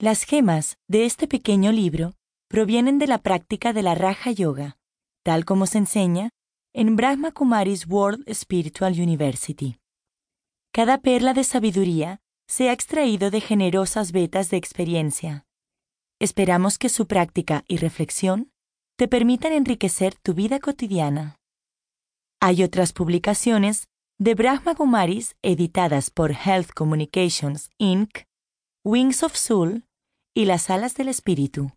Las gemas de este pequeño libro provienen de la práctica de la Raja Yoga, tal como se enseña en Brahma Kumaris World Spiritual University. Cada perla de sabiduría se ha extraído de generosas vetas de experiencia. Esperamos que su práctica y reflexión te permitan enriquecer tu vida cotidiana. Hay otras publicaciones de Brahma Kumaris editadas por Health Communications Inc., Wings of Soul y Las Alas del Espíritu.